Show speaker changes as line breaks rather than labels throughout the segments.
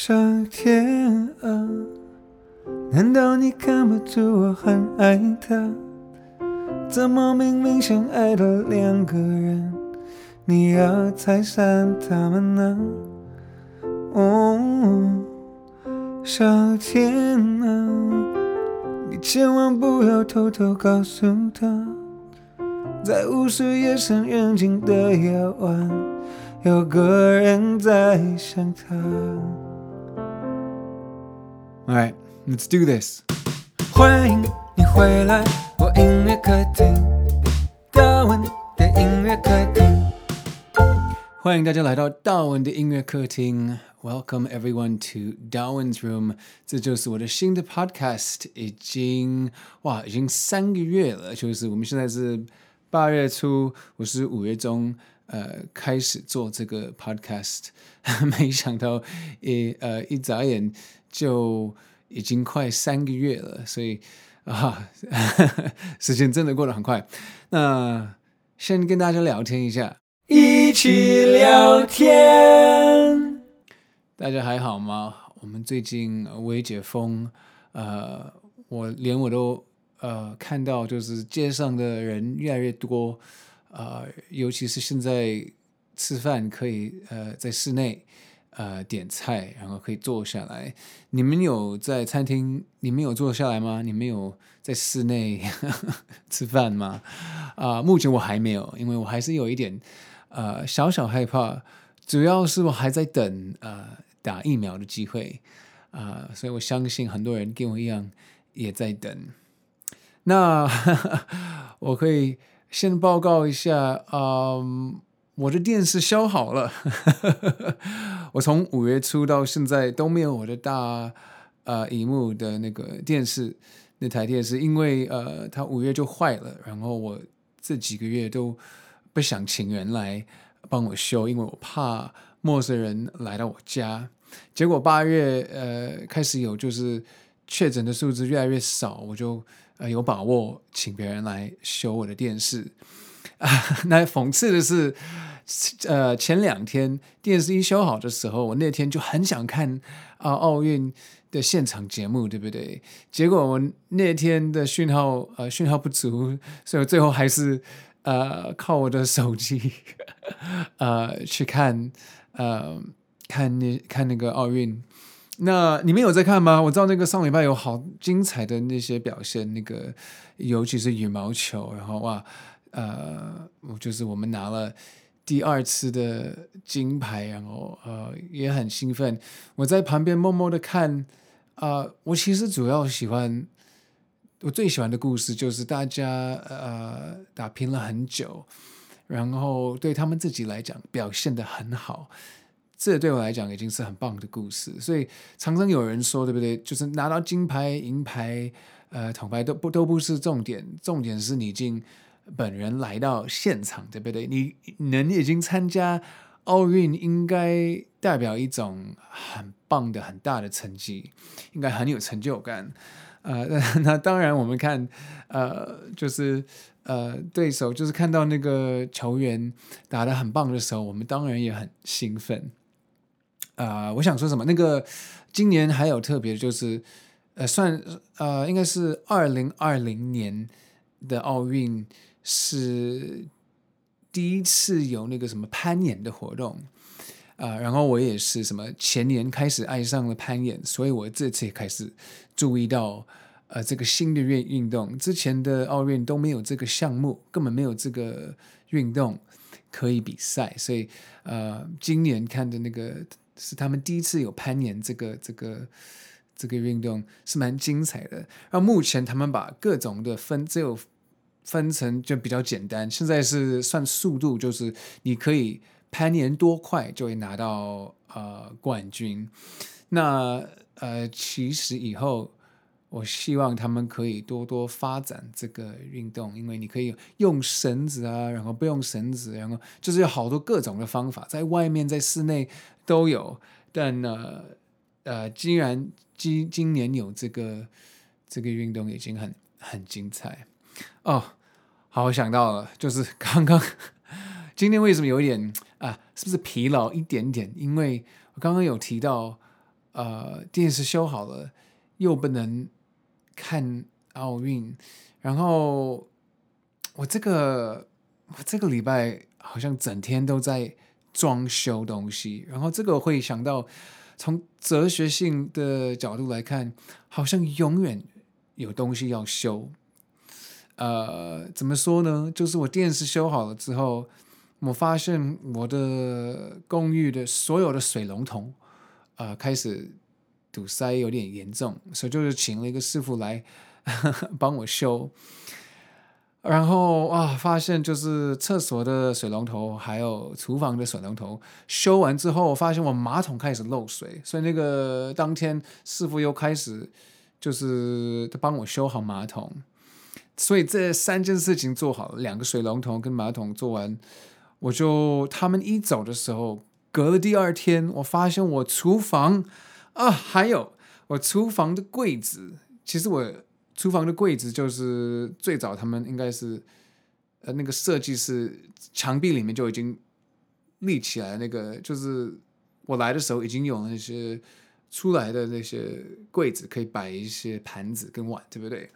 上天啊，难道你看不出我很爱他？怎么明明相爱的两个人，你要拆散他们呢？哦，上天啊，你千万不要偷偷告诉他，在无数夜深人静的夜晚，有个人在想他。Alright, let's do this. 欢迎你回来，我音乐客厅，大文的音乐客厅。欢迎大家来到大文的音乐客厅。Welcome everyone to Darwin's Room。这就是我的新的 podcast，已经哇，已经三个月了。就是我们现在是八月初，我是五月中，呃，开始做这个 podcast。没想到一呃一眨眼。就已经快三个月了，所以啊，时间真的过得很快。那先跟大家聊天一下，一起聊天。大家还好吗？我们最近微解封，呃，我连我都呃看到，就是街上的人越来越多，呃，尤其是现在吃饭可以呃在室内。呃，点菜，然后可以坐下来。你们有在餐厅？你们有坐下来吗？你们有在室内呵 呵吃饭吗？啊、目前我还没有，因为我还是有一点呃小小害怕，主要是我还在等呃打疫苗的机会啊、所以我相信很多人跟我一样也在等。那呵 呵我可以先报告一下，嗯、我的电视修好了，我从五月初到现在都没有我的大呃萤幕的那个电视那台电视，因为呃它五月就坏了，然后我这几个月都不想请人来帮我修，因为我怕陌生人来到我家。结果八月呃开始有就是确诊的数字越来越少，我就呃有把握请别人来修我的电视。啊，那讽刺的是，呃，前两天电视一修好的时候，我那天就很想看啊奥运的现场节目，对不对？结果我那天的讯号呃讯号不足，所以我最后还是呃靠我的手机 呃去看呃看那看那个奥运。那你们有在看吗？我知道那个上礼拜有好精彩的那些表现，那个尤其是羽毛球，然后哇。呃，就是我们拿了第二次的金牌，然后呃也很兴奋。我在旁边默默的看，啊、呃，我其实主要喜欢，我最喜欢的故事就是大家呃打拼了很久，然后对他们自己来讲表现的很好，这对我来讲已经是很棒的故事。所以常常有人说，对不对？就是拿到金牌、银牌、呃铜牌都不都不是重点，重点是你已经。本人来到现场，对不对？你能已经参加奥运，应该代表一种很棒的、很大的成绩，应该很有成就感。呃，那当然，我们看，呃，就是呃，对手就是看到那个球员打得很棒的时候，我们当然也很兴奋。啊、呃，我想说什么？那个今年还有特别，就是呃，算呃，应该是二零二零年的奥运。是第一次有那个什么攀岩的活动啊、然后我也是什么前年开始爱上了攀岩，所以我这次也开始注意到呃这个新的运运动。之前的奥运都没有这个项目，根本没有这个运动可以比赛，所以呃今年看的那个是他们第一次有攀岩这个这个这个运动是蛮精彩的。那目前他们把各种的分只有。分成就比较简单，现在是算速度，就是你可以攀岩多快就会拿到呃冠军。那呃，其实以后我希望他们可以多多发展这个运动，因为你可以用绳子啊，然后不用绳子，然后就是有好多各种的方法，在外面在室内都有。但呢呃，既然今今年有这个这个运动，已经很很精彩哦。好，我想到了，就是刚刚 今天为什么有一点啊？是不是疲劳一点点？因为我刚刚有提到呃，电视修好了，又不能看奥运，然后我这个我这个礼拜好像整天都在装修东西，然后这个会想到从哲学性的角度来看，好像永远有东西要修。呃，怎么说呢？就是我电视修好了之后，我发现我的公寓的所有的水龙头。呃，开始堵塞有点严重，所以就是请了一个师傅来 帮我修。然后啊，发现就是厕所的水龙头还有厨房的水龙头修完之后，我发现我马桶开始漏水，所以那个当天师傅又开始就是帮我修好马桶。所以这三件事情做好了，两个水龙头跟马桶做完，我就他们一走的时候。隔了第二天，我发现我厨房啊，还有我厨房的柜子。其实我厨房的柜子就是最早他们应该是呃那个设计是墙壁里面就已经立起来，那个就是我来的时候已经有那些出来的那些柜子，可以摆一些盘子跟碗，对不对？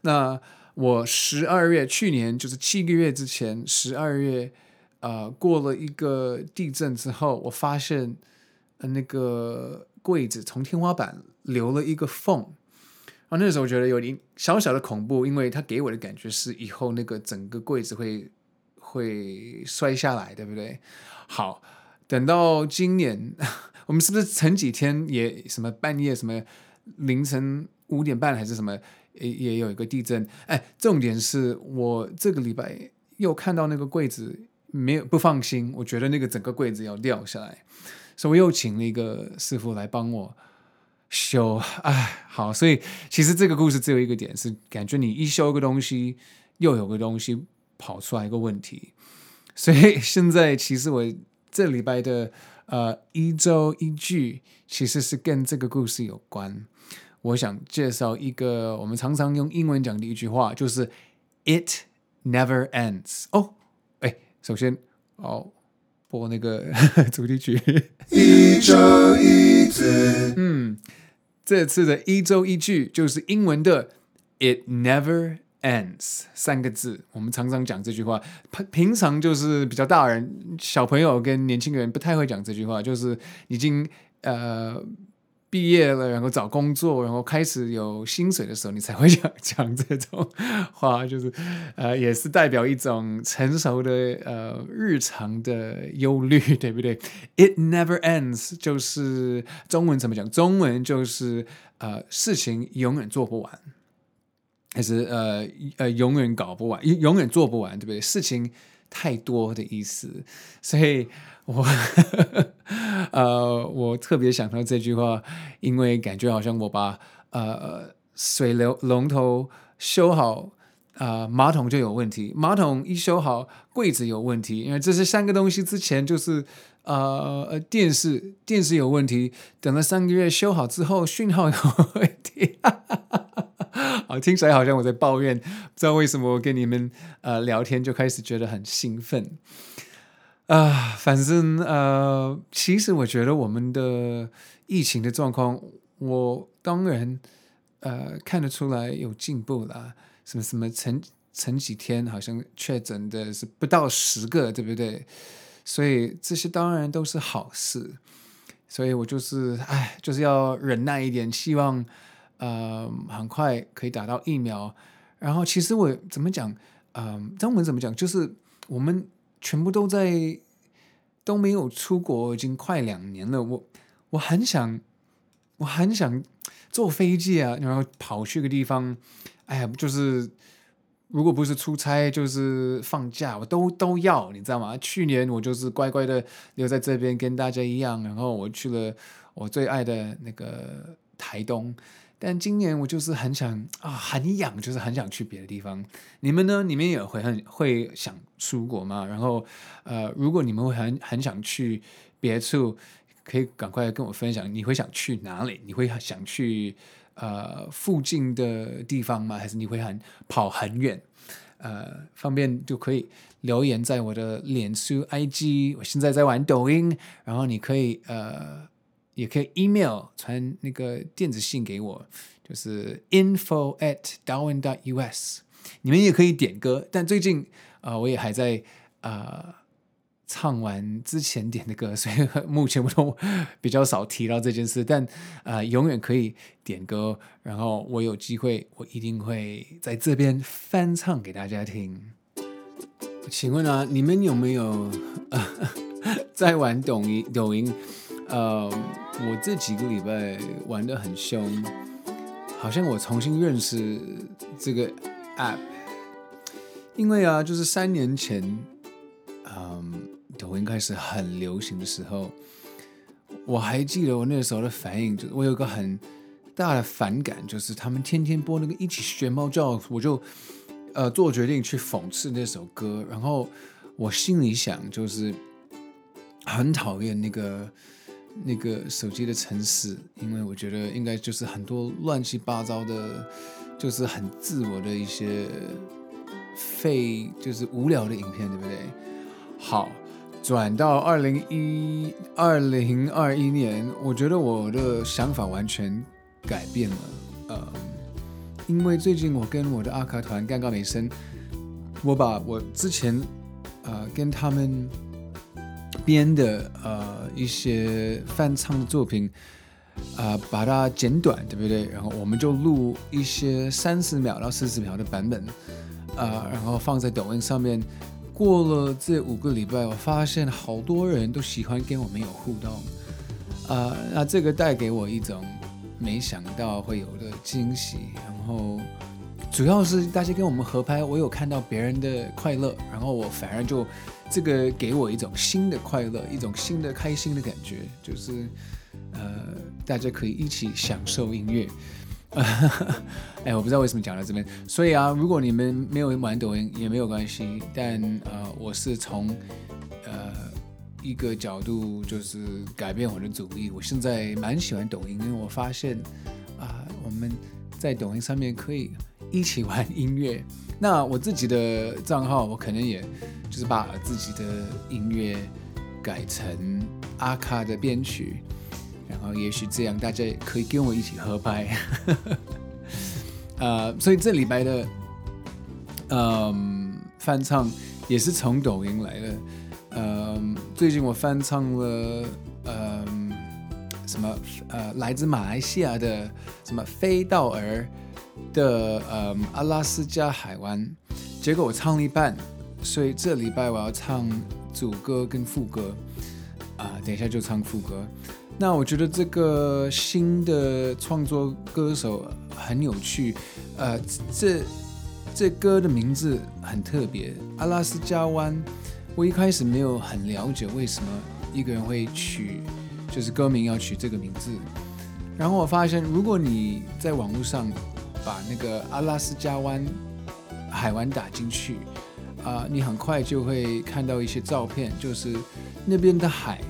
那我十二月去年就是七个月之前十二月。呃，过了一个地震之后，我发现，呃，那个柜子从天花板留了一个缝，啊，那时候我觉得有点小小的恐怖，因为它给我的感觉是以后那个整个柜子会会摔下来，对不对？好，等到今年，我们是不是前几天也什么半夜什么凌晨五点半还是什么也也有一个地震？哎，重点是我这个礼拜又看到那个柜子。没有不放心，我觉得那个整个柜子要掉下来，所以我又请了一个师傅来帮我修。哎，好，所以其实这个故事只有一个点，是感觉你一修一个东西，又有个东西跑出来一个问题。所以现在其实我这礼拜的呃一周一句，其实是跟这个故事有关。我想介绍一个我们常常用英文讲的一句话，就是 “It never ends”。哦。哎首先，哦，播那个 主题曲。一周一字，嗯，这次的一周一句就是英文的 “It never ends” 三个字。我们常常讲这句话，平常就是比较大人、小朋友跟年轻人不太会讲这句话，就是已经呃。毕业了，然后找工作，然后开始有薪水的时候，你才会讲讲这种话，就是呃，也是代表一种成熟的呃日常的忧虑，对不对？It never ends，就是中文怎么讲？中文就是呃，事情永远做不完，还是呃呃永远搞不完，永远做不完，对不对？事情太多的意思，所以。我，呃，我特别想到这句话，因为感觉好像我把呃水流龙头修好，呃，马桶就有问题，马桶一修好，柜子有问题，因为这是三个东西之前就是呃电视电视有问题，等了三个月修好之后，讯号有问题，啊，听起来好像我在抱怨，不知道为什么我跟你们呃聊天就开始觉得很兴奋。啊、反正呃，其实我觉得我们的疫情的状况，我当然呃看得出来有进步了。什么什么前前几天好像确诊的是不到十个，对不对？所以这些当然都是好事。所以我就是哎，就是要忍耐一点，希望呃很快可以打到疫苗。然后其实我怎么讲，嗯、中文怎么讲，就是我们。全部都在都没有出国，已经快两年了。我我很想，我很想坐飞机啊，然后跑去个地方。哎呀，就是如果不是出差，就是放假，我都都要，你知道吗？去年我就是乖乖的留在这边，跟大家一样，然后我去了我最爱的那个台东。但今年我就是很想啊，很痒，就是很想去别的地方。你们呢？你们也会很会想出国吗？然后，呃，如果你们会很很想去别处，可以赶快跟我分享。你会想去哪里？你会想去呃附近的地方吗？还是你会很跑很远？呃，方便就可以留言在我的脸书、IG。我现在在玩抖音，然后你可以呃。也可以 email 传那个电子信给我，就是 info at darwin dot us。你们也可以点歌，但最近啊、我也还在啊。唱完之前点的歌，所以目前我都比较少提到这件事。但啊、永远可以点歌，然后我有机会，我一定会在这边翻唱给大家听。请问啊，你们有没有、呃、在玩抖音？抖音？呃，我这几个礼拜玩得很凶，好像我重新认识这个 app，因为啊，就是三年前，嗯、抖音开始很流行的时候，我还记得我那时候的反应，就是我有个很大的反感，就是他们天天播那个一起学猫叫，我就呃做决定去讽刺那首歌，然后我心里想就是很讨厌那个那个手机的城市，因为我觉得应该就是很多乱七八糟的，就是很自我的一些废，就是无聊的影片，对不对？好。转到二零一二零二一年，我觉得我的想法完全改变了。呃，因为最近我跟我的阿卡团尴尬美声，我把我之前呃跟他们编的呃一些翻唱的作品啊、把它剪短，对不对？然后我们就录一些三十秒到四十秒的版本啊、然后放在抖音上面。过了这五个礼拜，我发现好多人都喜欢跟我们有互动，啊、那这个带给我一种没想到会有的惊喜。然后主要是大家跟我们合拍，我有看到别人的快乐，然后我反而就这个给我一种新的快乐，一种新的开心的感觉，就是呃，大家可以一起享受音乐。哎，我不知道为什么讲到这边。所以啊，如果你们没有玩抖音也没有关系，但呃，我是从呃一个角度就是改变我的主意。我现在蛮喜欢抖音，因为我发现啊、我们在抖音上面可以一起玩音乐。那我自己的账号，我可能也就是把自己的音乐改成阿卡的编曲。然后也许这样，大家也可以跟我一起合拍。呃，所以这礼拜的嗯翻唱也是从抖音来的。嗯，最近我翻唱了嗯什么呃来自马来西亚的什么菲道尔的嗯阿拉斯加海湾，结果我唱了一半，所以这礼拜我要唱主歌跟副歌。啊，等一下就唱副歌。那我觉得这个新的创作歌手很有趣，呃，这这歌的名字很特别，阿拉斯加湾。我一开始没有很了解为什么一个人会取，就是歌名要取这个名字。然后我发现，如果你在网络上把那个阿拉斯加湾海湾打进去，啊、你很快就会看到一些照片，就是那边的海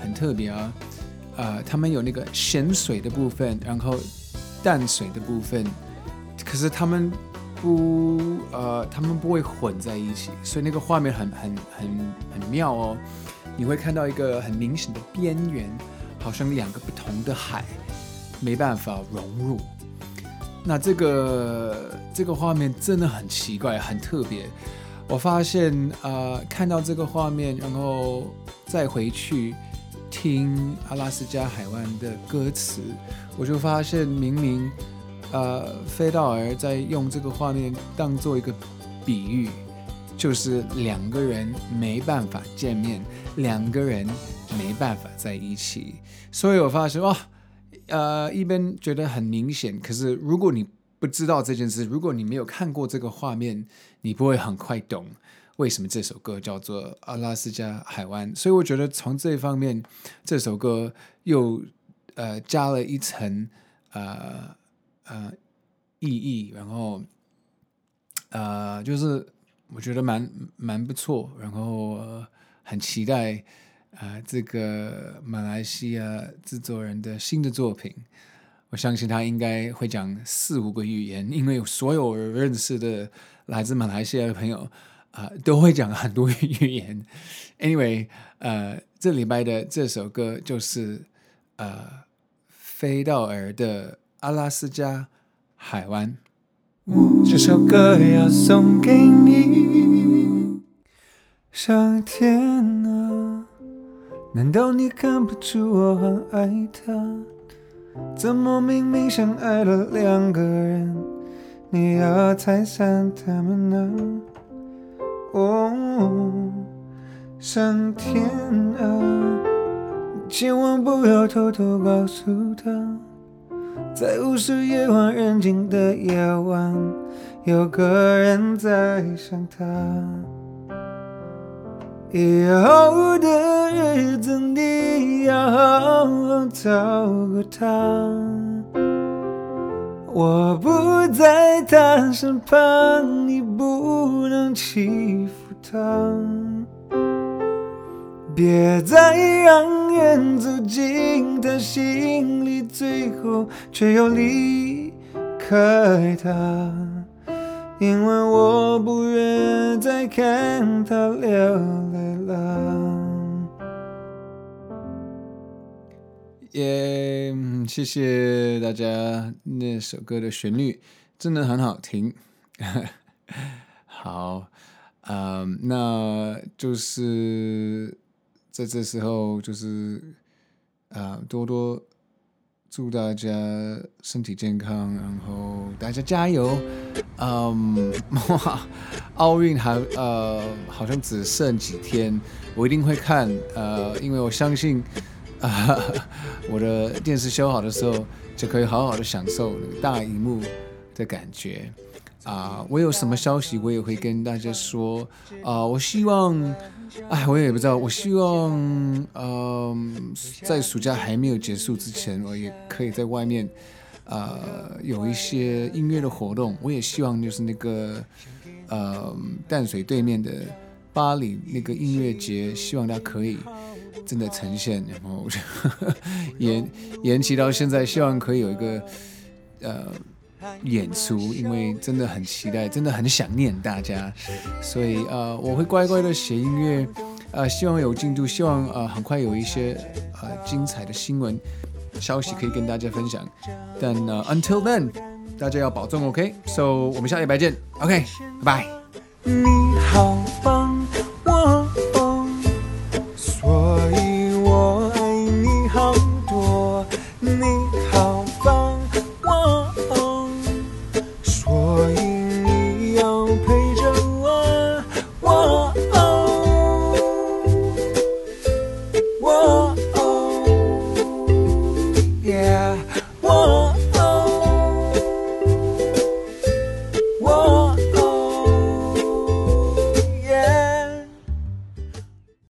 很特别啊。呃，他们有那个咸水的部分，然后淡水的部分，可是他们不呃，他们不会混在一起，所以那个画面很很很很妙哦。你会看到一个很明显的边缘，好像两个不同的海没办法融入。那这个这个画面真的很奇怪，很特别。我发现呃，看到这个画面，然后再回去。听阿拉斯加海湾的歌词，我就发现明明，呃，菲道尔在用这个画面当做一个比喻，就是两个人没办法见面，两个人没办法在一起。所以我发现哇，呃，一边觉得很明显，可是如果你不知道这件事，如果你没有看过这个画面，你不会很快懂。为什么这首歌叫做《阿拉斯加海湾》？所以我觉得从这方面，这首歌又呃加了一层呃呃意义，然后呃就是我觉得蛮蛮不错，然后、很期待啊、这个马来西亚制作人的新的作品。我相信他应该会讲四五个语言，因为所有认识的来自马来西亚的朋友。啊，都会讲很多 语言。Anyway，呃，这礼拜的这首歌就是呃，菲道尔的阿拉斯加海湾。这首歌要送给你，上天啊，难道你看不出我很爱他？怎么明明相爱了两个人，你要拆散他们呢？哦，上天啊，千万不要偷偷告诉他，在无数夜晚人静的夜晚，有个人在想他。以后的日子，你要好好照顾她。我不在她身旁，你不能欺负她。别再让人走进她心里，最后却又离开她。因为我不愿再看她流啦。耶，谢谢大家，那首歌的旋律真的很好听。好，嗯，那就是在这时候，就是啊，多多。祝大家身体健康，然后大家加油。嗯，哇，奥运还呃好像只剩几天，我一定会看。呃，因为我相信，啊、呃，我的电视修好的时候，就可以好好的享受那个大荧幕的感觉。啊、我有什么消息，我也会跟大家说。啊、我希望。哎，我也不知道。我希望，嗯、在暑假还没有结束之前，我也可以在外面，呃，有一些音乐的活动。我也希望就是那个，呃，淡水对面的巴黎那个音乐节，希望它可以真的呈现，然后 延延期到现在，希望可以有一个，呃。演出，因为真的很期待，真的很想念大家，所以呃，我会乖乖的写音乐，呃，希望有进度，希望呃很快有一些呃精彩的新闻消息可以跟大家分享。但呃，until then，大家要保重，OK？So，我们下礼拜见，OK？拜拜。你好